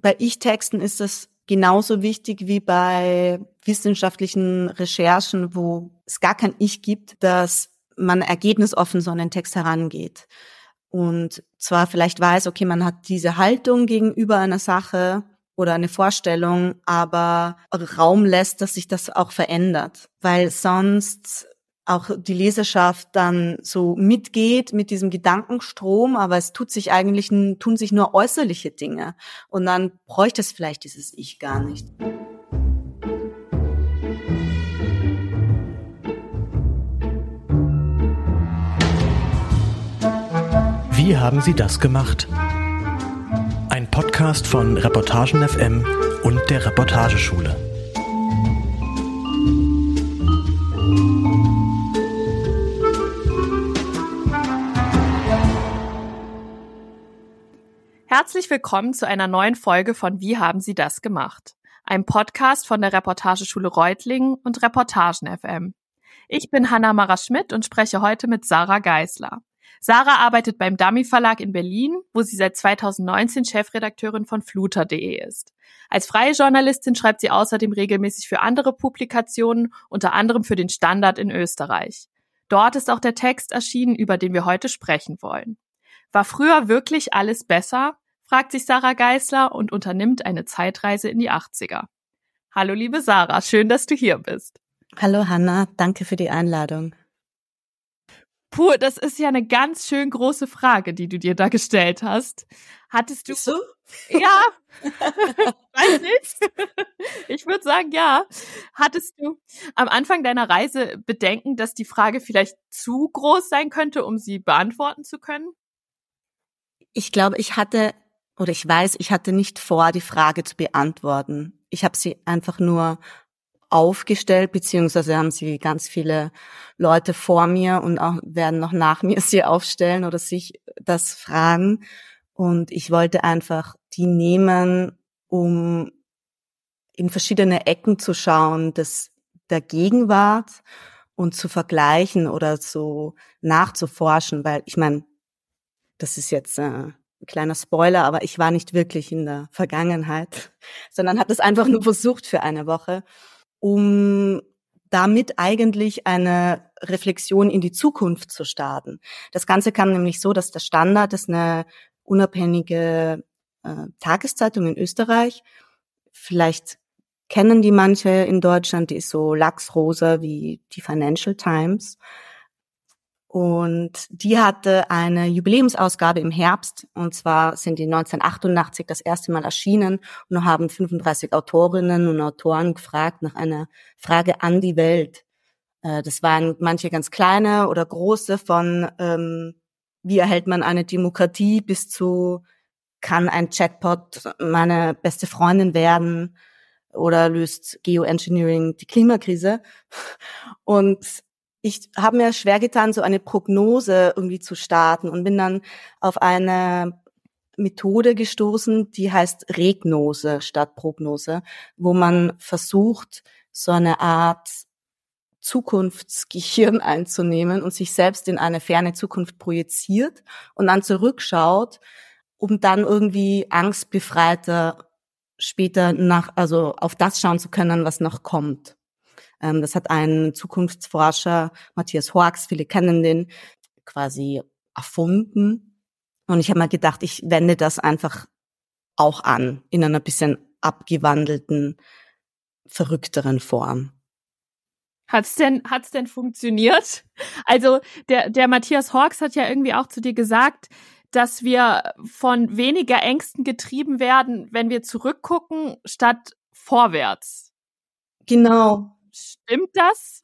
bei Ich-Texten ist es genauso wichtig wie bei wissenschaftlichen Recherchen, wo es gar kein Ich gibt, dass man ergebnisoffen so an den Text herangeht. Und zwar vielleicht weiß, okay, man hat diese Haltung gegenüber einer Sache oder eine Vorstellung, aber Raum lässt, dass sich das auch verändert, weil sonst auch die Leserschaft dann so mitgeht mit diesem Gedankenstrom, aber es tut sich eigentlich, tun sich nur äußerliche Dinge. Und dann bräuchte es vielleicht dieses Ich gar nicht. Wie haben Sie das gemacht? Ein Podcast von Reportagen FM und der Reportageschule. Herzlich willkommen zu einer neuen Folge von Wie haben Sie das gemacht? Ein Podcast von der Reportageschule Reutlingen und Reportagen FM. Ich bin Hanna Mara Schmidt und spreche heute mit Sarah Geisler. Sarah arbeitet beim Dummy Verlag in Berlin, wo sie seit 2019 Chefredakteurin von fluter.de ist. Als freie Journalistin schreibt sie außerdem regelmäßig für andere Publikationen, unter anderem für den Standard in Österreich. Dort ist auch der Text erschienen, über den wir heute sprechen wollen. War früher wirklich alles besser? fragt sich Sarah Geisler und unternimmt eine Zeitreise in die 80er. Hallo liebe Sarah, schön, dass du hier bist. Hallo Hanna, danke für die Einladung. Puh, das ist ja eine ganz schön große Frage, die du dir da gestellt hast. Hattest du so? Ja. Weiß nicht. Ich würde sagen, ja. Hattest du am Anfang deiner Reise Bedenken, dass die Frage vielleicht zu groß sein könnte, um sie beantworten zu können? Ich glaube, ich hatte oder ich weiß, ich hatte nicht vor, die Frage zu beantworten. Ich habe sie einfach nur aufgestellt, beziehungsweise haben sie ganz viele Leute vor mir und auch werden noch nach mir sie aufstellen oder sich das fragen. Und ich wollte einfach die nehmen, um in verschiedene Ecken zu schauen, des, der Gegenwart und zu vergleichen oder so nachzuforschen, weil ich meine, das ist jetzt äh, ein kleiner Spoiler, aber ich war nicht wirklich in der Vergangenheit, sondern habe das einfach nur versucht für eine Woche, um damit eigentlich eine Reflexion in die Zukunft zu starten. Das Ganze kam nämlich so, dass der Standard ist eine unabhängige äh, Tageszeitung in Österreich. Vielleicht kennen die manche in Deutschland, die ist so lachsrosa wie die Financial Times. Und die hatte eine Jubiläumsausgabe im Herbst. Und zwar sind die 1988 das erste Mal erschienen und haben 35 Autorinnen und Autoren gefragt nach einer Frage an die Welt. Äh, das waren manche ganz kleine oder große von, ähm, wie erhält man eine Demokratie bis zu, kann ein Chatbot meine beste Freundin werden oder löst Geoengineering die Klimakrise? Und ich habe mir schwer getan, so eine Prognose irgendwie zu starten und bin dann auf eine Methode gestoßen, die heißt Regnose statt Prognose, wo man versucht, so eine Art Zukunftsgehirn einzunehmen und sich selbst in eine ferne Zukunft projiziert und dann zurückschaut, um dann irgendwie angstbefreiter später nach, also auf das schauen zu können, was noch kommt. Ähm, das hat ein Zukunftsforscher, Matthias Horks, viele kennen den, quasi erfunden. Und ich habe mir gedacht, ich wende das einfach auch an, in einer bisschen abgewandelten, verrückteren Form. Hat's denn, hat's denn funktioniert? Also, der, der Matthias Hawks hat ja irgendwie auch zu dir gesagt, dass wir von weniger Ängsten getrieben werden, wenn wir zurückgucken, statt vorwärts. Genau, Stimmt das?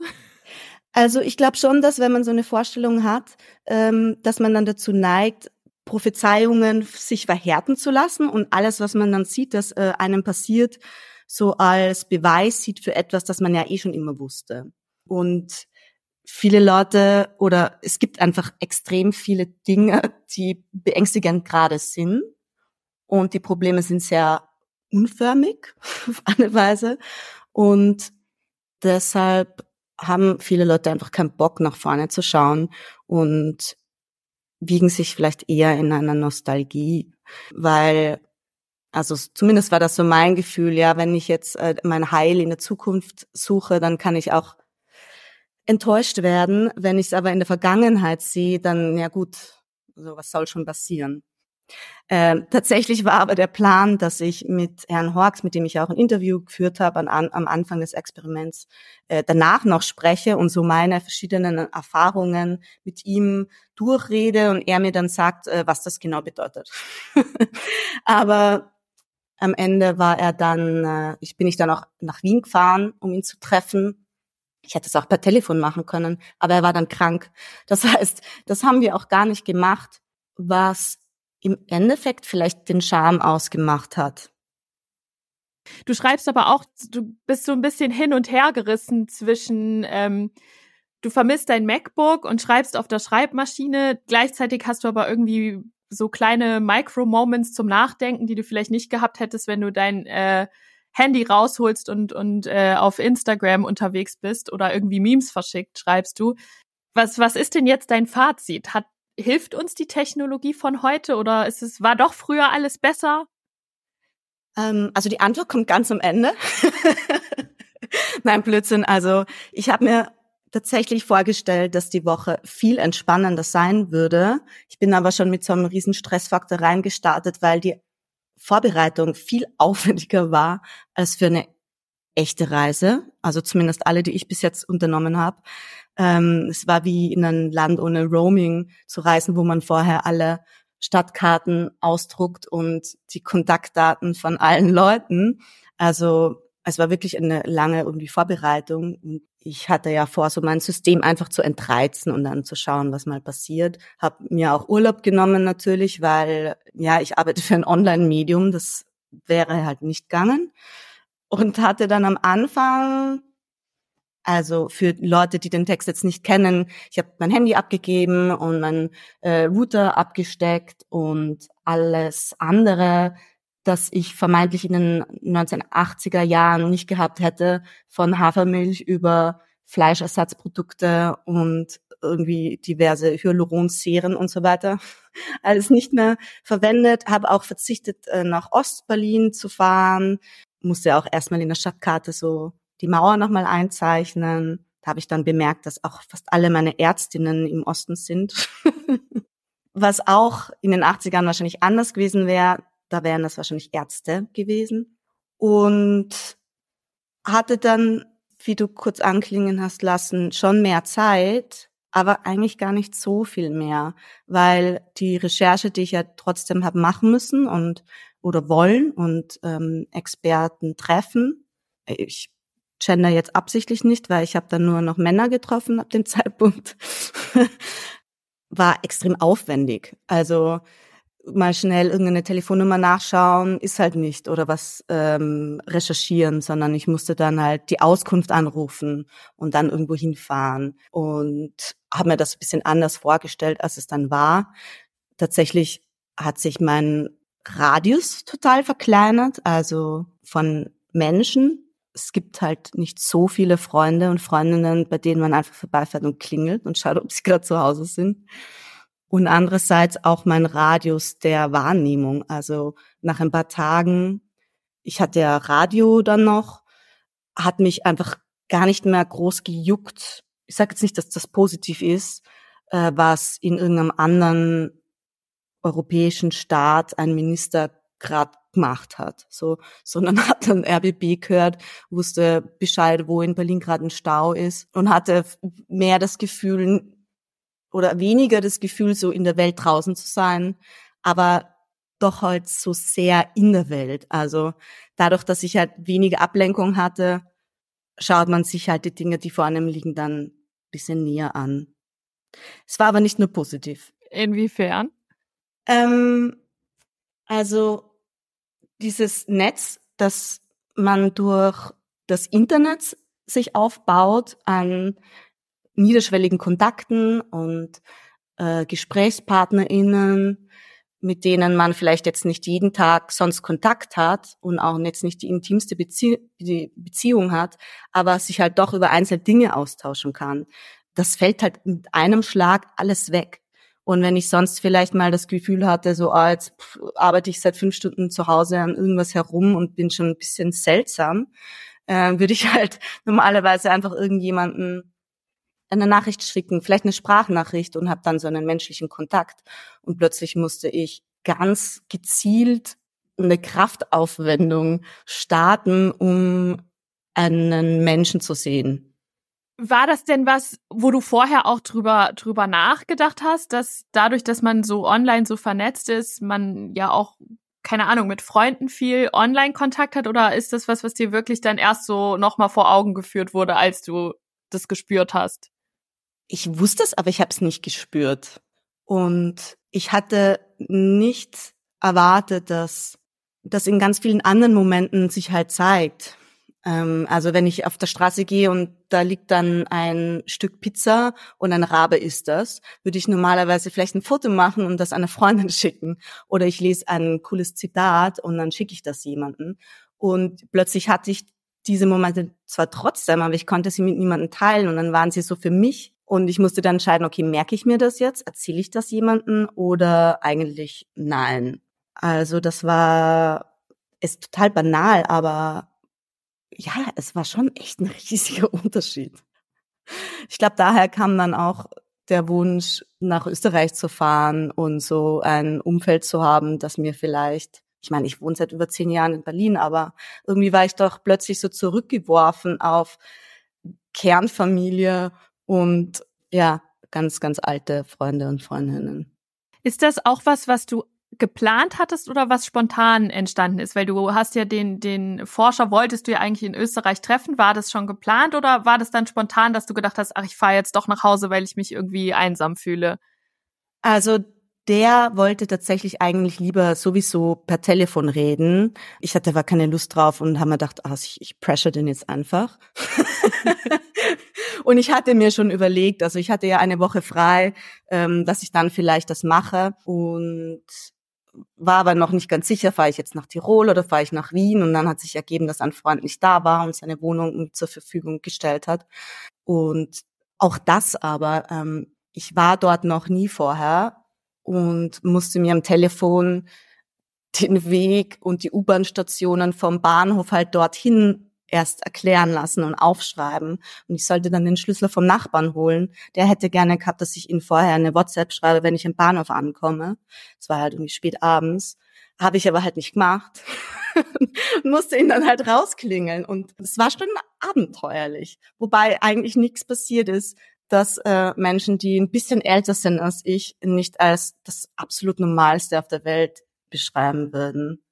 Also ich glaube schon, dass wenn man so eine Vorstellung hat, ähm, dass man dann dazu neigt, Prophezeiungen sich verhärten zu lassen und alles, was man dann sieht, dass äh, einem passiert, so als Beweis sieht für etwas, das man ja eh schon immer wusste. Und viele Leute oder es gibt einfach extrem viele Dinge, die beängstigend gerade sind. Und die Probleme sind sehr unförmig auf eine Weise. Und deshalb haben viele Leute einfach keinen Bock, nach vorne zu schauen und wiegen sich vielleicht eher in einer Nostalgie, weil Also zumindest war das so mein Gefühl, ja, wenn ich jetzt äh, mein Heil in der Zukunft suche, dann kann ich auch enttäuscht werden. Wenn ich es aber in der Vergangenheit sehe, dann, ja gut, so was soll schon passieren. Ähm, tatsächlich war aber der Plan, dass ich mit Herrn Horks, mit dem ich auch ein Interview geführt habe an, an, am Anfang des Experiments, äh, danach noch spreche und so meine verschiedenen Erfahrungen mit ihm durchrede und er mir dann sagt, äh, was das genau bedeutet. aber am Ende war er dann, äh, ich bin ich dann auch nach Wien gefahren, um ihn zu treffen. Ich hätte es auch per Telefon machen können, aber er war dann krank. Das heißt, das haben wir auch gar nicht gemacht, was im Endeffekt vielleicht den Charme ausgemacht hat. Du schreibst aber auch, du bist so ein bisschen hin und her gerissen zwischen, ähm, du vermisst dein MacBook und schreibst auf der Schreibmaschine. Gleichzeitig hast du aber irgendwie so kleine Micro-Moments zum Nachdenken, die du vielleicht nicht gehabt hättest, wenn du dein äh, Handy rausholst und, und äh, auf Instagram unterwegs bist oder irgendwie Memes verschickt, schreibst du. Was, was ist denn jetzt dein Fazit? Hat hilft uns die Technologie von heute oder ist es, war doch früher alles besser? Ähm, also die Antwort kommt ganz am Ende. Nein, Blödsinn. Also ich habe mir tatsächlich vorgestellt, dass die Woche viel entspannender sein würde. Ich bin aber schon mit so einem riesen Stressfaktor reingestartet, weil die Vorbereitung viel aufwendiger war als für eine echte Reise. Also zumindest alle, die ich bis jetzt unternommen habe. Ähm, es war wie in ein Land ohne Roaming zu reisen, wo man vorher alle Stadtkarten ausdruckt und die Kontaktdaten von allen Leuten. Also es war wirklich eine lange irgendwie Vorbereitung. Ich hatte ja vor, so mein System einfach zu entreizen und dann zu schauen, was mal passiert. Hab mir auch Urlaub genommen natürlich, weil ja ich arbeite für ein Online-Medium, das wäre halt nicht gegangen. Und hatte dann am Anfang also für Leute, die den Text jetzt nicht kennen, ich habe mein Handy abgegeben und mein äh, Router abgesteckt und alles andere, das ich vermeintlich in den 1980er Jahren nicht gehabt hätte, von Hafermilch über Fleischersatzprodukte und irgendwie diverse Hyaluronserien und so weiter, alles nicht mehr verwendet, habe auch verzichtet, äh, nach Ostberlin zu fahren, musste auch erstmal in der Stadtkarte so die Mauer nochmal einzeichnen. Da habe ich dann bemerkt, dass auch fast alle meine Ärztinnen im Osten sind. Was auch in den 80ern wahrscheinlich anders gewesen wäre, da wären das wahrscheinlich Ärzte gewesen. Und hatte dann, wie du kurz anklingen hast lassen, schon mehr Zeit, aber eigentlich gar nicht so viel mehr, weil die Recherche, die ich ja trotzdem habe machen müssen und oder wollen und ähm, Experten treffen. Ich gender jetzt absichtlich nicht, weil ich habe dann nur noch Männer getroffen ab dem Zeitpunkt, war extrem aufwendig. Also mal schnell irgendeine Telefonnummer nachschauen, ist halt nicht oder was ähm, recherchieren, sondern ich musste dann halt die Auskunft anrufen und dann irgendwo hinfahren und habe mir das ein bisschen anders vorgestellt, als es dann war. Tatsächlich hat sich mein Radius total verkleinert, also von Menschen, es gibt halt nicht so viele Freunde und Freundinnen, bei denen man einfach vorbeifährt und klingelt und schaut, ob sie gerade zu Hause sind. Und andererseits auch mein Radius der Wahrnehmung. Also nach ein paar Tagen, ich hatte ja Radio dann noch, hat mich einfach gar nicht mehr groß gejuckt. Ich sage jetzt nicht, dass das positiv ist, äh, was in irgendeinem anderen europäischen Staat ein Minister gerade gemacht hat, so, sondern hat dann RBB gehört, wusste Bescheid, wo in Berlin gerade ein Stau ist und hatte mehr das Gefühl oder weniger das Gefühl, so in der Welt draußen zu sein, aber doch halt so sehr in der Welt. Also dadurch, dass ich halt weniger Ablenkung hatte, schaut man sich halt die Dinge, die vor einem liegen, dann ein bisschen näher an. Es war aber nicht nur positiv. Inwiefern? Ähm, also dieses Netz, das man durch das Internet sich aufbaut an niederschwelligen Kontakten und äh, GesprächspartnerInnen, mit denen man vielleicht jetzt nicht jeden Tag sonst Kontakt hat und auch jetzt nicht die intimste Bezie die Beziehung hat, aber sich halt doch über einzelne Dinge austauschen kann. Das fällt halt mit einem Schlag alles weg. Und wenn ich sonst vielleicht mal das Gefühl hatte, so, ah, jetzt arbeite ich seit fünf Stunden zu Hause an irgendwas herum und bin schon ein bisschen seltsam, äh, würde ich halt normalerweise einfach irgendjemanden eine Nachricht schicken, vielleicht eine Sprachnachricht und habe dann so einen menschlichen Kontakt. Und plötzlich musste ich ganz gezielt eine Kraftaufwendung starten, um einen Menschen zu sehen. War das denn was, wo du vorher auch drüber, drüber nachgedacht hast, dass dadurch, dass man so online so vernetzt ist, man ja auch, keine Ahnung, mit Freunden viel Online-Kontakt hat? Oder ist das was, was dir wirklich dann erst so nochmal vor Augen geführt wurde, als du das gespürt hast? Ich wusste es, aber ich habe es nicht gespürt. Und ich hatte nicht erwartet, dass das in ganz vielen anderen Momenten sich halt zeigt. Ähm, also wenn ich auf der Straße gehe und da liegt dann ein Stück Pizza und ein Rabe ist das, würde ich normalerweise vielleicht ein Foto machen und das einer Freundin schicken. Oder ich lese ein cooles Zitat und dann schicke ich das jemanden. Und plötzlich hatte ich diese Momente zwar trotzdem, aber ich konnte sie mit niemandem teilen und dann waren sie so für mich und ich musste dann entscheiden, okay, merke ich mir das jetzt? Erzähle ich das jemanden oder eigentlich nein? Also das war, ist total banal, aber ja, es war schon echt ein riesiger Unterschied. Ich glaube, daher kam dann auch der Wunsch, nach Österreich zu fahren und so ein Umfeld zu haben, das mir vielleicht, ich meine, ich wohne seit über zehn Jahren in Berlin, aber irgendwie war ich doch plötzlich so zurückgeworfen auf Kernfamilie und ja, ganz, ganz alte Freunde und Freundinnen. Ist das auch was, was du geplant hattest oder was spontan entstanden ist? Weil du hast ja den, den Forscher, wolltest du ja eigentlich in Österreich treffen. War das schon geplant oder war das dann spontan, dass du gedacht hast, ach, ich fahre jetzt doch nach Hause, weil ich mich irgendwie einsam fühle? Also der wollte tatsächlich eigentlich lieber sowieso per Telefon reden. Ich hatte aber keine Lust drauf und habe mir gedacht, ach, ich, ich pressure den jetzt einfach. und ich hatte mir schon überlegt, also ich hatte ja eine Woche frei, ähm, dass ich dann vielleicht das mache und war aber noch nicht ganz sicher, fahre ich jetzt nach Tirol oder fahre ich nach Wien und dann hat sich ergeben, dass ein Freund nicht da war und seine Wohnung zur Verfügung gestellt hat. Und auch das aber, ähm, ich war dort noch nie vorher und musste mir am Telefon den Weg und die U-Bahn-Stationen vom Bahnhof halt dorthin erst erklären lassen und aufschreiben. Und ich sollte dann den Schlüssel vom Nachbarn holen. Der hätte gerne gehabt, dass ich ihm vorher eine WhatsApp schreibe, wenn ich im Bahnhof ankomme. Es war halt irgendwie spät abends. Habe ich aber halt nicht gemacht. musste ihn dann halt rausklingeln. Und es war schon abenteuerlich. Wobei eigentlich nichts passiert ist, dass äh, Menschen, die ein bisschen älter sind als ich, nicht als das absolut Normalste auf der Welt beschreiben würden.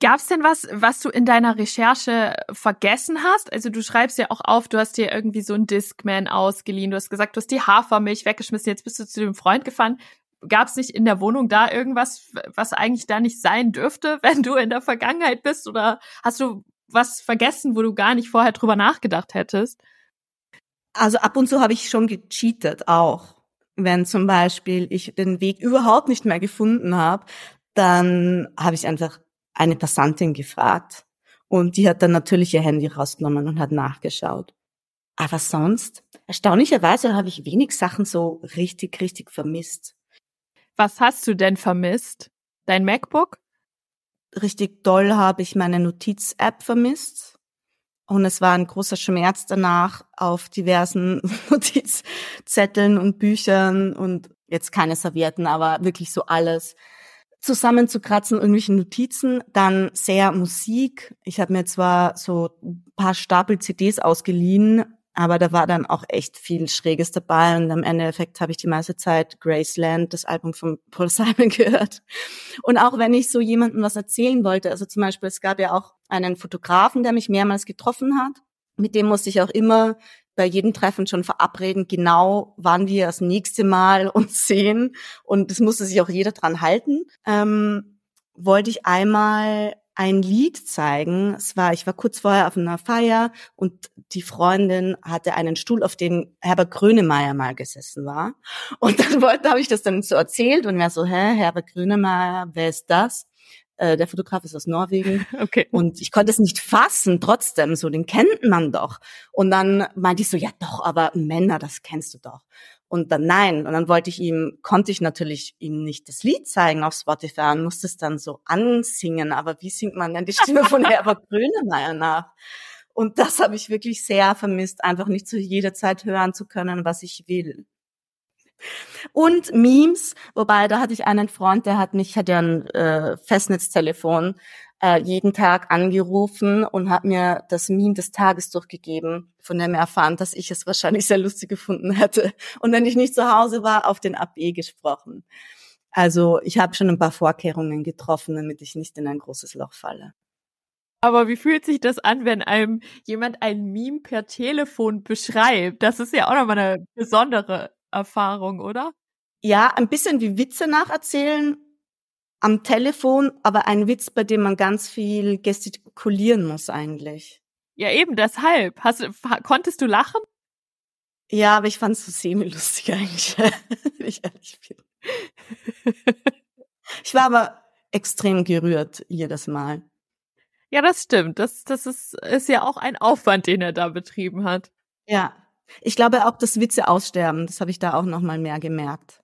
Gab's denn was, was du in deiner Recherche vergessen hast? Also du schreibst ja auch auf, du hast dir irgendwie so ein Discman ausgeliehen, du hast gesagt, du hast die Hafermilch weggeschmissen, jetzt bist du zu dem Freund gefahren. Gab's nicht in der Wohnung da irgendwas, was eigentlich da nicht sein dürfte, wenn du in der Vergangenheit bist? Oder hast du was vergessen, wo du gar nicht vorher drüber nachgedacht hättest? Also ab und zu habe ich schon gecheatet auch. Wenn zum Beispiel ich den Weg überhaupt nicht mehr gefunden habe, dann habe ich einfach eine Passantin gefragt und die hat dann natürlich ihr Handy rausgenommen und hat nachgeschaut. Aber sonst, erstaunlicherweise habe ich wenig Sachen so richtig, richtig vermisst. Was hast du denn vermisst? Dein MacBook? Richtig doll habe ich meine Notiz-App vermisst. Und es war ein großer Schmerz danach auf diversen Notizzetteln und Büchern und jetzt keine Servietten, aber wirklich so alles zusammenzukratzen, irgendwelche Notizen, dann sehr Musik. Ich habe mir zwar so ein paar Stapel CDs ausgeliehen, aber da war dann auch echt viel Schräges dabei und am Endeffekt habe ich die meiste Zeit Graceland, das Album von Paul Simon gehört. Und auch wenn ich so jemandem was erzählen wollte, also zum Beispiel, es gab ja auch einen Fotografen, der mich mehrmals getroffen hat, mit dem musste ich auch immer bei jedem Treffen schon verabreden, genau wann wir das nächste Mal uns sehen. Und es musste sich auch jeder dran halten. Ähm, wollte ich einmal ein Lied zeigen. Es war, ich war kurz vorher auf einer Feier und die Freundin hatte einen Stuhl, auf dem Herbert Grönemeyer mal gesessen war. Und dann wollte, habe ich das dann so erzählt und wer so, hä, Herbert Grönemeyer, wer ist das? Äh, der Fotograf ist aus Norwegen. Okay. Und ich konnte es nicht fassen, trotzdem, so, den kennt man doch. Und dann meinte ich so, ja doch, aber Männer, das kennst du doch. Und dann nein. Und dann wollte ich ihm, konnte ich natürlich ihm nicht das Lied zeigen auf Spotify und musste es dann so ansingen. Aber wie singt man denn die Stimme von Herbert Grönemeyer nach? Und das habe ich wirklich sehr vermisst, einfach nicht zu jeder Zeit hören zu können, was ich will. Und Memes, wobei da hatte ich einen Freund, der hat mich, hat ja ein äh, Festnetztelefon, äh, jeden Tag angerufen und hat mir das Meme des Tages durchgegeben, von dem er erfahren, dass ich es wahrscheinlich sehr lustig gefunden hätte. Und wenn ich nicht zu Hause war, auf den AB gesprochen. Also ich habe schon ein paar Vorkehrungen getroffen, damit ich nicht in ein großes Loch falle. Aber wie fühlt sich das an, wenn einem jemand ein Meme per Telefon beschreibt? Das ist ja auch nochmal eine besondere Erfahrung, oder? Ja, ein bisschen wie Witze nacherzählen am Telefon, aber ein Witz, bei dem man ganz viel gestikulieren muss eigentlich. Ja, eben deshalb. Hast du, konntest du lachen? Ja, aber ich fand es so semi-lustig eigentlich, wenn ich ehrlich bin. Ich war aber extrem gerührt jedes Mal. Ja, das stimmt. Das, das ist, ist ja auch ein Aufwand, den er da betrieben hat. Ja. Ich glaube auch, dass Witze aussterben. Das habe ich da auch noch mal mehr gemerkt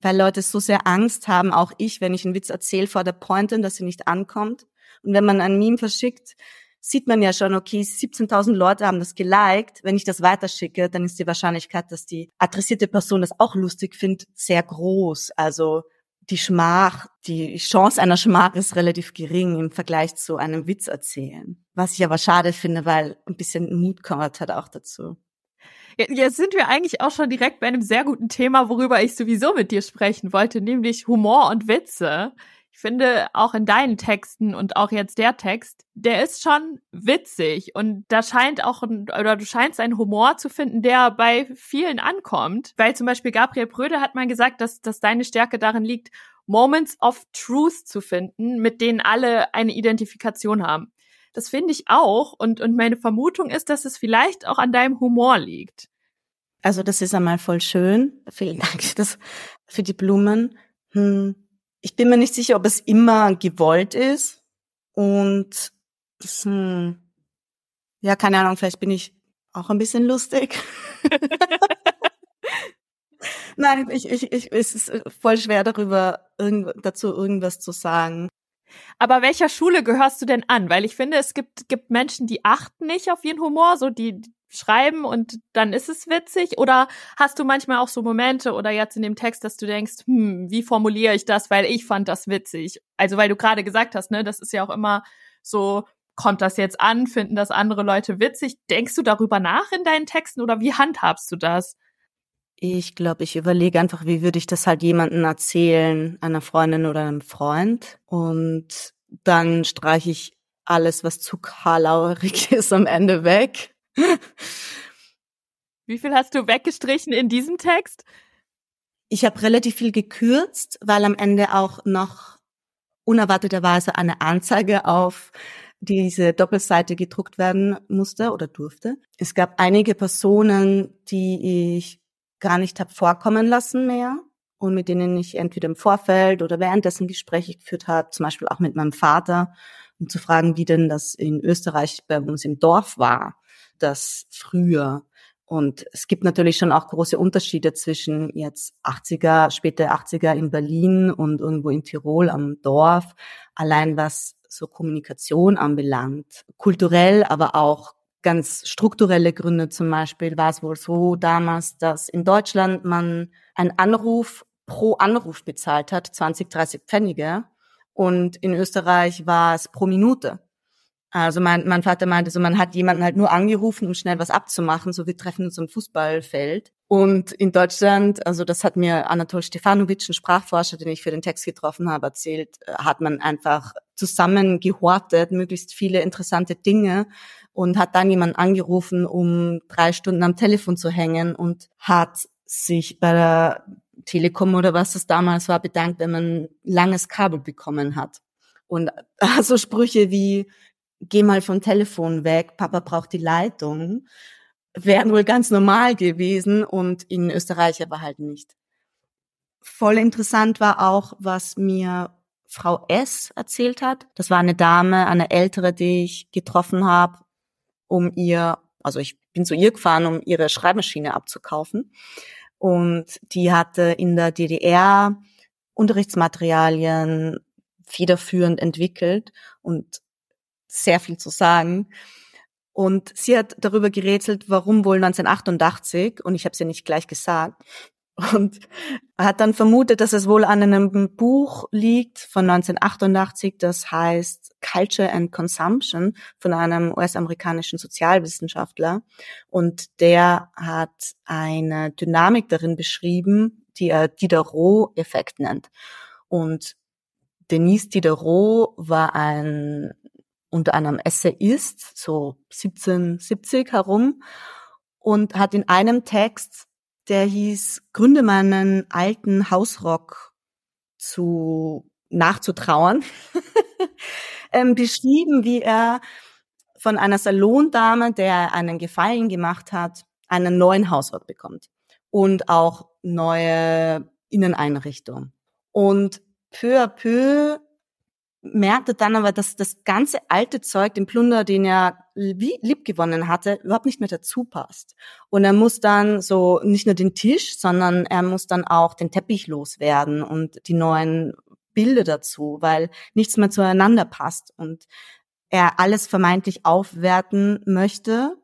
weil Leute so sehr Angst haben, auch ich, wenn ich einen Witz erzähle vor der Pointe, dass sie nicht ankommt. Und wenn man ein Meme verschickt, sieht man ja schon, okay, 17.000 Leute haben das geliked. Wenn ich das weiterschicke, dann ist die Wahrscheinlichkeit, dass die adressierte Person das auch lustig findet, sehr groß. Also die Schmach, die Chance einer Schmach ist relativ gering im Vergleich zu einem Witz erzählen. Was ich aber schade finde, weil ein bisschen Mut kommt halt auch dazu. Jetzt sind wir eigentlich auch schon direkt bei einem sehr guten Thema, worüber ich sowieso mit dir sprechen wollte, nämlich Humor und Witze. Ich finde auch in deinen Texten und auch jetzt der Text, der ist schon witzig und da scheint auch ein, oder du scheinst einen Humor zu finden, der bei vielen ankommt. Weil zum Beispiel Gabriel Bröde hat mal gesagt, dass, dass deine Stärke darin liegt, Moments of Truth zu finden, mit denen alle eine Identifikation haben. Das finde ich auch. Und, und meine Vermutung ist, dass es vielleicht auch an deinem Humor liegt. Also das ist einmal voll schön. Vielen Dank für, das, für die Blumen. Hm. Ich bin mir nicht sicher, ob es immer gewollt ist. Und hm, ja, keine Ahnung, vielleicht bin ich auch ein bisschen lustig. Nein, ich, ich, ich, es ist voll schwer darüber, irgend, dazu irgendwas zu sagen. Aber welcher Schule gehörst du denn an? Weil ich finde, es gibt, gibt Menschen, die achten nicht auf ihren Humor, so die schreiben und dann ist es witzig. Oder hast du manchmal auch so Momente oder jetzt in dem Text, dass du denkst, hm, wie formuliere ich das, weil ich fand das witzig? Also weil du gerade gesagt hast, ne, das ist ja auch immer so, kommt das jetzt an, finden das andere Leute witzig? Denkst du darüber nach in deinen Texten oder wie handhabst du das? Ich glaube, ich überlege einfach, wie würde ich das halt jemandem erzählen, einer Freundin oder einem Freund. Und dann streiche ich alles, was zu karlauerig ist, am Ende weg. Wie viel hast du weggestrichen in diesem Text? Ich habe relativ viel gekürzt, weil am Ende auch noch unerwarteterweise eine Anzeige auf diese Doppelseite gedruckt werden musste oder durfte. Es gab einige Personen, die ich gar nicht habe vorkommen lassen mehr und mit denen ich entweder im Vorfeld oder währenddessen Gespräche geführt habe, zum Beispiel auch mit meinem Vater, um zu fragen, wie denn das in Österreich bei uns im Dorf war, das früher. Und es gibt natürlich schon auch große Unterschiede zwischen jetzt 80er, späte 80er in Berlin und irgendwo in Tirol am Dorf, allein was so Kommunikation anbelangt, kulturell, aber auch ganz strukturelle Gründe zum Beispiel war es wohl so damals, dass in Deutschland man einen Anruf pro Anruf bezahlt hat, 20, 30 Pfennige. Und in Österreich war es pro Minute. Also mein, mein Vater meinte so, man hat jemanden halt nur angerufen, um schnell was abzumachen, so wir treffen uns am Fußballfeld. Und in Deutschland, also das hat mir Anatol Stefanovic, ein Sprachforscher, den ich für den Text getroffen habe, erzählt, äh, hat man einfach zusammen gehortet, möglichst viele interessante Dinge und hat dann jemanden angerufen, um drei Stunden am Telefon zu hängen und hat sich bei der Telekom oder was das damals war bedankt, wenn man langes Kabel bekommen hat. Und so Sprüche wie, geh mal vom Telefon weg, Papa braucht die Leitung, wären wohl ganz normal gewesen und in Österreich aber halt nicht. Voll interessant war auch, was mir Frau S erzählt hat. Das war eine Dame, eine ältere, die ich getroffen habe um ihr, also ich bin zu ihr gefahren, um ihre Schreibmaschine abzukaufen. Und die hatte in der DDR Unterrichtsmaterialien federführend entwickelt und sehr viel zu sagen. Und sie hat darüber gerätselt, warum wohl 1988, und ich habe es ja nicht gleich gesagt, und hat dann vermutet, dass es wohl an einem Buch liegt von 1988, das heißt Culture and Consumption von einem US-amerikanischen Sozialwissenschaftler. Und der hat eine Dynamik darin beschrieben, die er Diderot-Effekt nennt. Und Denise Diderot war ein unter anderem Essayist, so 1770 herum, und hat in einem Text der hieß Gründe meinen alten Hausrock zu nachzutrauern, ähm, beschrieben, wie er von einer Salondame, der einen Gefallen gemacht hat, einen neuen Hausrock bekommt und auch neue Inneneinrichtung. Und peu à peu merkte dann aber, dass das ganze alte Zeug, den Plunder, den er lieb gewonnen hatte, überhaupt nicht mehr dazu passt. Und er muss dann so nicht nur den Tisch, sondern er muss dann auch den Teppich loswerden und die neuen Bilder dazu, weil nichts mehr zueinander passt und er alles vermeintlich aufwerten möchte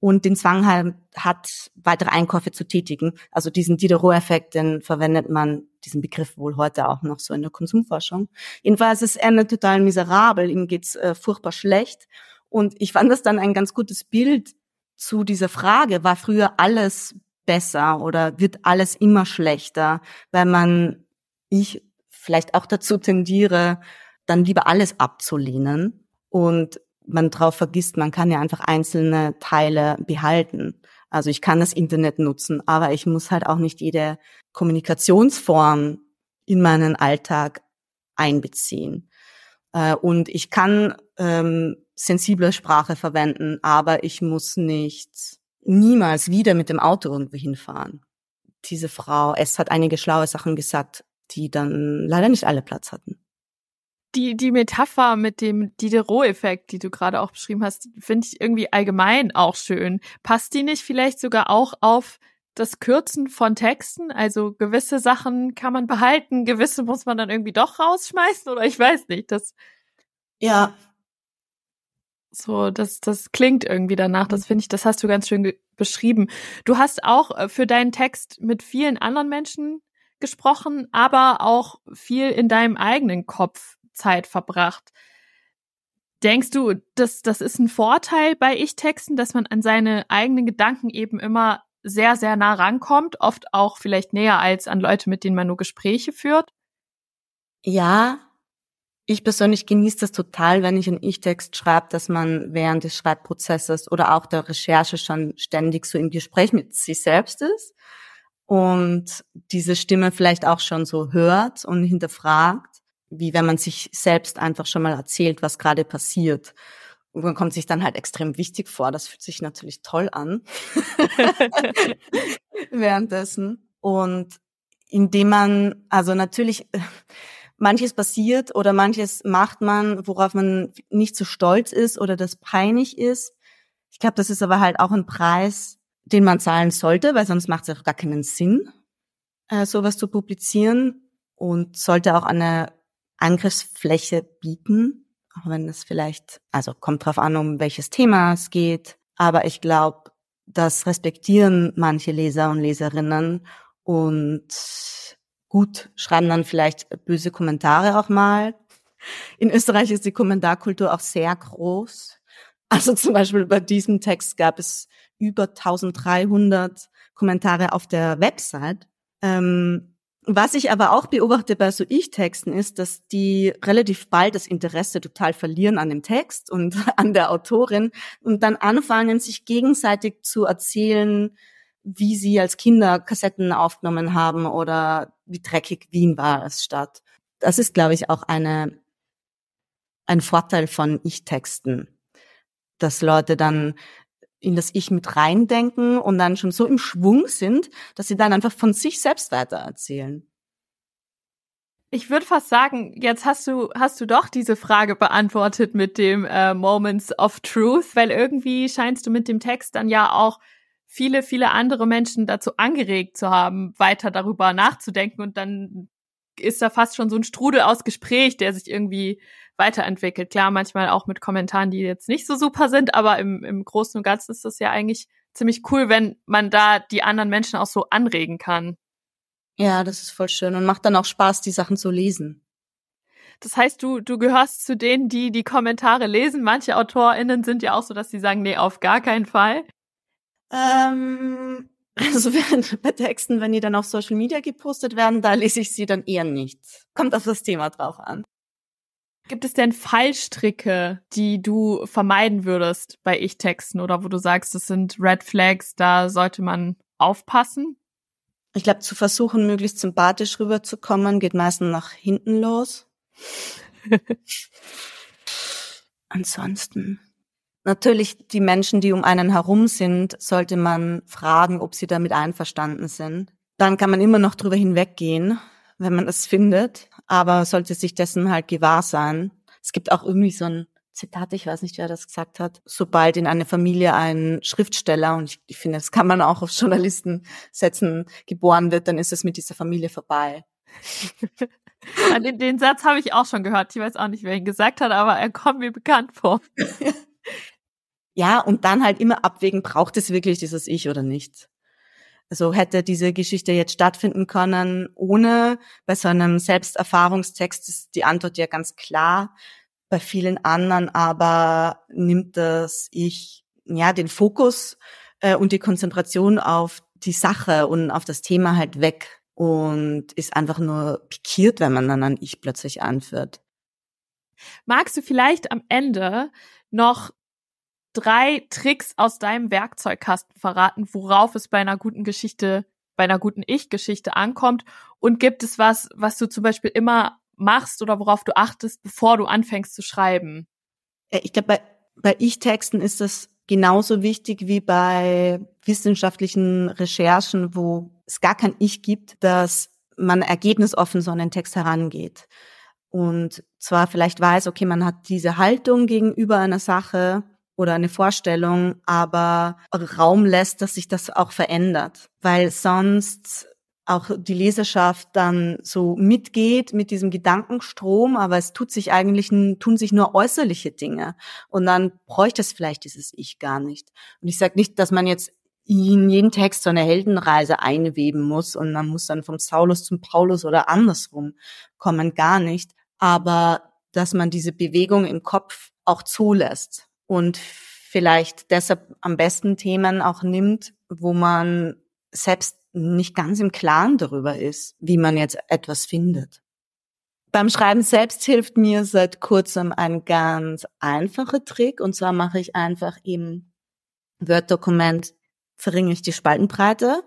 und den Zwang hat, weitere Einkäufe zu tätigen. Also diesen Diderot-Effekt, den verwendet man, diesen Begriff wohl heute auch noch so in der Konsumforschung. Jedenfalls ist er total miserabel, ihm geht's äh, furchtbar schlecht. Und ich fand das dann ein ganz gutes Bild zu dieser Frage, war früher alles besser oder wird alles immer schlechter, weil man, ich vielleicht auch dazu tendiere, dann lieber alles abzulehnen und man drauf vergisst, man kann ja einfach einzelne Teile behalten. Also ich kann das Internet nutzen, aber ich muss halt auch nicht jede Kommunikationsform in meinen Alltag einbeziehen. Äh, und ich kann ähm, sensible Sprache verwenden, aber ich muss nicht niemals wieder mit dem Auto irgendwo hinfahren. Diese Frau, es hat einige schlaue Sachen gesagt, die dann leider nicht alle Platz hatten die, die Metapher mit dem Diderot-Effekt, die du gerade auch beschrieben hast, finde ich irgendwie allgemein auch schön. Passt die nicht vielleicht sogar auch auf das Kürzen von Texten? Also gewisse Sachen kann man behalten, gewisse muss man dann irgendwie doch rausschmeißen oder ich weiß nicht. Das ja. So, das, das klingt irgendwie danach. Das finde ich, das hast du ganz schön beschrieben. Du hast auch äh, für deinen Text mit vielen anderen Menschen gesprochen, aber auch viel in deinem eigenen Kopf Zeit verbracht. Denkst du, dass das ist ein Vorteil bei Ich-Texten, dass man an seine eigenen Gedanken eben immer sehr, sehr nah rankommt, oft auch vielleicht näher als an Leute, mit denen man nur Gespräche führt? Ja, ich persönlich genieße das total, wenn ich einen Ich-Text schreibe, dass man während des Schreibprozesses oder auch der Recherche schon ständig so im Gespräch mit sich selbst ist und diese Stimme vielleicht auch schon so hört und hinterfragt wie wenn man sich selbst einfach schon mal erzählt, was gerade passiert. Und man kommt sich dann halt extrem wichtig vor. Das fühlt sich natürlich toll an währenddessen. Und indem man, also natürlich, manches passiert oder manches macht man, worauf man nicht so stolz ist oder das peinlich ist. Ich glaube, das ist aber halt auch ein Preis, den man zahlen sollte, weil sonst macht es auch gar keinen Sinn, äh, sowas zu publizieren und sollte auch eine Angriffsfläche bieten, auch wenn es vielleicht, also kommt drauf an, um welches Thema es geht. Aber ich glaube, das respektieren manche Leser und Leserinnen und gut schreiben dann vielleicht böse Kommentare auch mal. In Österreich ist die Kommentarkultur auch sehr groß. Also zum Beispiel bei diesem Text gab es über 1300 Kommentare auf der Website. Ähm, was ich aber auch beobachte bei so Ich-Texten ist, dass die relativ bald das Interesse total verlieren an dem Text und an der Autorin und dann anfangen, sich gegenseitig zu erzählen, wie sie als Kinder Kassetten aufgenommen haben oder wie dreckig Wien war als Stadt. Das ist, glaube ich, auch eine, ein Vorteil von Ich-Texten, dass Leute dann in das Ich mit reindenken und dann schon so im Schwung sind, dass sie dann einfach von sich selbst weitererzählen. Ich würde fast sagen, jetzt hast du hast du doch diese Frage beantwortet mit dem äh, Moments of Truth, weil irgendwie scheinst du mit dem Text dann ja auch viele, viele andere Menschen dazu angeregt zu haben, weiter darüber nachzudenken und dann ist da fast schon so ein Strudel aus Gespräch, der sich irgendwie weiterentwickelt. Klar, manchmal auch mit Kommentaren, die jetzt nicht so super sind, aber im, im Großen und Ganzen ist das ja eigentlich ziemlich cool, wenn man da die anderen Menschen auch so anregen kann. Ja, das ist voll schön und macht dann auch Spaß, die Sachen zu lesen. Das heißt, du, du gehörst zu denen, die die Kommentare lesen. Manche AutorInnen sind ja auch so, dass sie sagen, nee, auf gar keinen Fall. Ähm, also bei Texten, wenn die dann auf Social Media gepostet werden, da lese ich sie dann eher nicht. Kommt auf das Thema drauf an. Gibt es denn Fallstricke, die du vermeiden würdest bei Ich-Texten oder wo du sagst, das sind Red Flags, da sollte man aufpassen? Ich glaube, zu versuchen, möglichst sympathisch rüberzukommen, geht meistens nach hinten los. Ansonsten. Natürlich, die Menschen, die um einen herum sind, sollte man fragen, ob sie damit einverstanden sind. Dann kann man immer noch drüber hinweggehen, wenn man es findet, aber sollte sich dessen halt gewahr sein. Es gibt auch irgendwie so ein Zitat, ich weiß nicht, wer das gesagt hat, sobald in eine Familie ein Schriftsteller, und ich, ich finde, das kann man auch auf Journalisten setzen, geboren wird, dann ist es mit dieser Familie vorbei. den, den Satz habe ich auch schon gehört. Ich weiß auch nicht, wer ihn gesagt hat, aber er kommt mir bekannt vor. ja, und dann halt immer abwägen, braucht es wirklich dieses Ich oder nicht? Also hätte diese Geschichte jetzt stattfinden können, ohne bei so einem Selbsterfahrungstext ist die Antwort ja ganz klar. Bei vielen anderen aber nimmt das Ich, ja, den Fokus äh, und die Konzentration auf die Sache und auf das Thema halt weg und ist einfach nur pikiert, wenn man dann ein Ich plötzlich anführt. Magst du vielleicht am Ende noch drei Tricks aus deinem Werkzeugkasten verraten, worauf es bei einer guten Geschichte, bei einer guten Ich-Geschichte ankommt? Und gibt es was, was du zum Beispiel immer machst oder worauf du achtest, bevor du anfängst zu schreiben? Ich glaube, bei, bei Ich-Texten ist das genauso wichtig wie bei wissenschaftlichen Recherchen, wo es gar kein Ich gibt, dass man ergebnisoffen so an den Text herangeht. Und zwar vielleicht weiß, okay, man hat diese Haltung gegenüber einer Sache, oder eine Vorstellung, aber Raum lässt, dass sich das auch verändert, weil sonst auch die Leserschaft dann so mitgeht mit diesem Gedankenstrom, aber es tut sich eigentlich, tun sich nur äußerliche Dinge. Und dann bräuchte es vielleicht dieses Ich gar nicht. Und ich sage nicht, dass man jetzt in jeden Text so eine Heldenreise einweben muss und man muss dann vom Saulus zum Paulus oder andersrum kommen, gar nicht. Aber dass man diese Bewegung im Kopf auch zulässt und vielleicht deshalb am besten Themen auch nimmt, wo man selbst nicht ganz im Klaren darüber ist, wie man jetzt etwas findet. Beim Schreiben selbst hilft mir seit kurzem ein ganz einfacher Trick und zwar mache ich einfach im Word-Dokument verringere ich die Spaltenbreite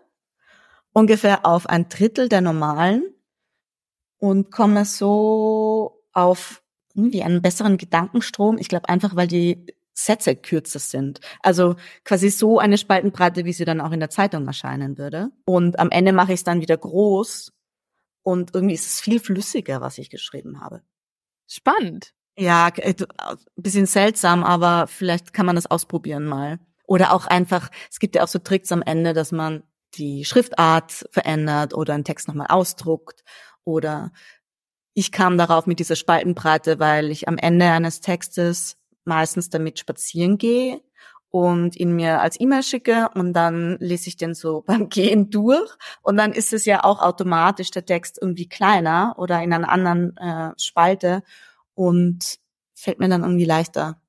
ungefähr auf ein Drittel der normalen und komme so auf irgendwie einen besseren Gedankenstrom. Ich glaube einfach, weil die Sätze kürzer sind. Also quasi so eine Spaltenbreite, wie sie dann auch in der Zeitung erscheinen würde. Und am Ende mache ich es dann wieder groß und irgendwie ist es viel flüssiger, was ich geschrieben habe. Spannend. Ja, ein äh, bisschen seltsam, aber vielleicht kann man das ausprobieren mal. Oder auch einfach, es gibt ja auch so Tricks am Ende, dass man die Schriftart verändert oder einen Text nochmal ausdruckt oder ich kam darauf mit dieser Spaltenbreite, weil ich am Ende eines Textes meistens damit spazieren gehe und ihn mir als E-Mail schicke und dann lese ich den so beim Gehen durch und dann ist es ja auch automatisch der Text irgendwie kleiner oder in einer anderen äh, Spalte und fällt mir dann irgendwie leichter.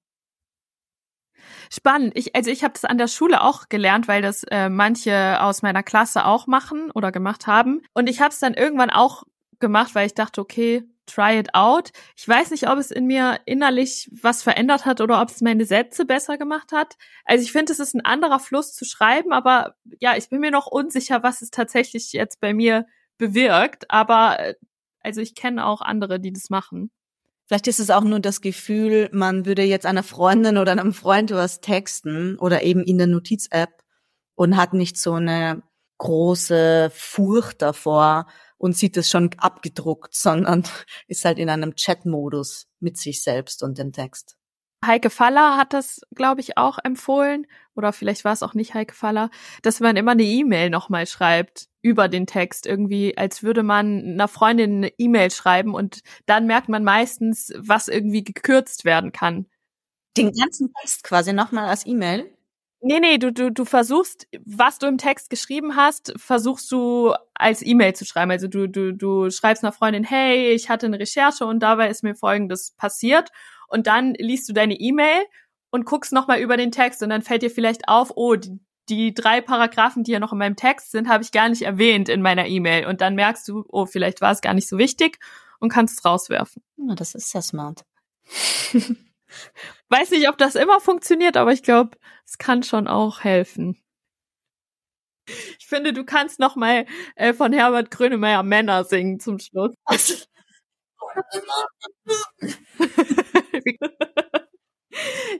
Spannend. Ich, also ich habe das an der Schule auch gelernt, weil das äh, manche aus meiner Klasse auch machen oder gemacht haben. Und ich habe es dann irgendwann auch gemacht, weil ich dachte, okay, try it out. Ich weiß nicht, ob es in mir innerlich was verändert hat oder ob es meine Sätze besser gemacht hat. Also ich finde, es ist ein anderer Fluss zu schreiben, aber ja, ich bin mir noch unsicher, was es tatsächlich jetzt bei mir bewirkt. Aber äh, also ich kenne auch andere, die das machen. Vielleicht ist es auch nur das Gefühl, man würde jetzt einer Freundin oder einem Freund was texten oder eben in der Notiz-App und hat nicht so eine große Furcht davor, und sieht es schon abgedruckt, sondern ist halt in einem Chat-Modus mit sich selbst und dem Text. Heike Faller hat das, glaube ich, auch empfohlen, oder vielleicht war es auch nicht Heike Faller, dass man immer eine E-Mail nochmal schreibt über den Text, irgendwie, als würde man einer Freundin eine E-Mail schreiben und dann merkt man meistens, was irgendwie gekürzt werden kann. Den ganzen Text quasi nochmal als E-Mail? Nee, nee, du, du, du versuchst, was du im Text geschrieben hast, versuchst du als E-Mail zu schreiben. Also du, du, du schreibst einer Freundin, hey, ich hatte eine Recherche und dabei ist mir folgendes passiert. Und dann liest du deine E-Mail und guckst nochmal über den Text und dann fällt dir vielleicht auf, oh, die, die drei Paragraphen, die ja noch in meinem Text sind, habe ich gar nicht erwähnt in meiner E-Mail. Und dann merkst du, oh, vielleicht war es gar nicht so wichtig und kannst es rauswerfen. Ja, das ist sehr smart. Weiß nicht, ob das immer funktioniert, aber ich glaube, es kann schon auch helfen. Ich finde, du kannst noch mal äh, von Herbert Grönemeyer Männer singen zum Schluss.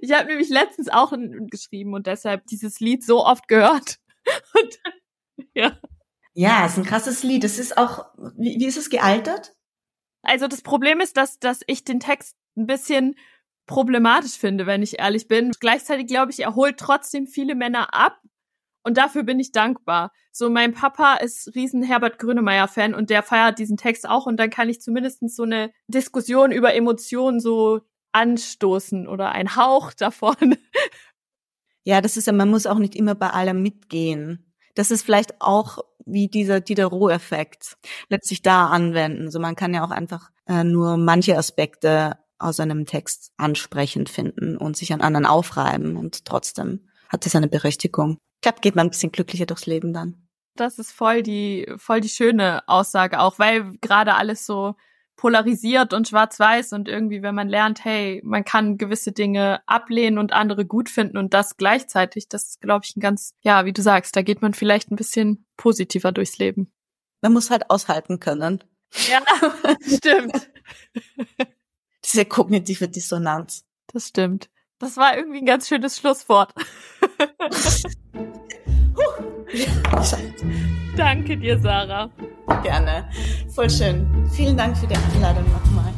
ich habe nämlich letztens auch geschrieben und deshalb dieses Lied so oft gehört. Und, ja. Ja, ist ein krasses Lied. Es ist auch, wie, wie ist es gealtert? Also das Problem ist, dass, dass ich den Text ein bisschen problematisch finde, wenn ich ehrlich bin. Gleichzeitig glaube ich, er holt trotzdem viele Männer ab und dafür bin ich dankbar. So, mein Papa ist riesen Herbert Grönemeyer-Fan und der feiert diesen Text auch und dann kann ich zumindest so eine Diskussion über Emotionen so anstoßen oder ein Hauch davon. Ja, das ist ja, man muss auch nicht immer bei allem mitgehen. Das ist vielleicht auch wie dieser Diderot-Effekt letztlich da anwenden. So, man kann ja auch einfach äh, nur manche Aspekte aus einem Text ansprechend finden und sich an anderen aufreiben und trotzdem hat es eine Berechtigung. Ich glaube, geht man ein bisschen glücklicher durchs Leben dann. Das ist voll die, voll die schöne Aussage auch, weil gerade alles so polarisiert und schwarz-weiß und irgendwie, wenn man lernt, hey, man kann gewisse Dinge ablehnen und andere gut finden und das gleichzeitig, das ist, glaube ich, ein ganz, ja, wie du sagst, da geht man vielleicht ein bisschen positiver durchs Leben. Man muss halt aushalten können. Ja, stimmt. Diese kognitive Dissonanz. Das stimmt. Das war irgendwie ein ganz schönes Schlusswort. Danke dir, Sarah. Gerne. Voll schön. Vielen Dank für die Einladung nochmal.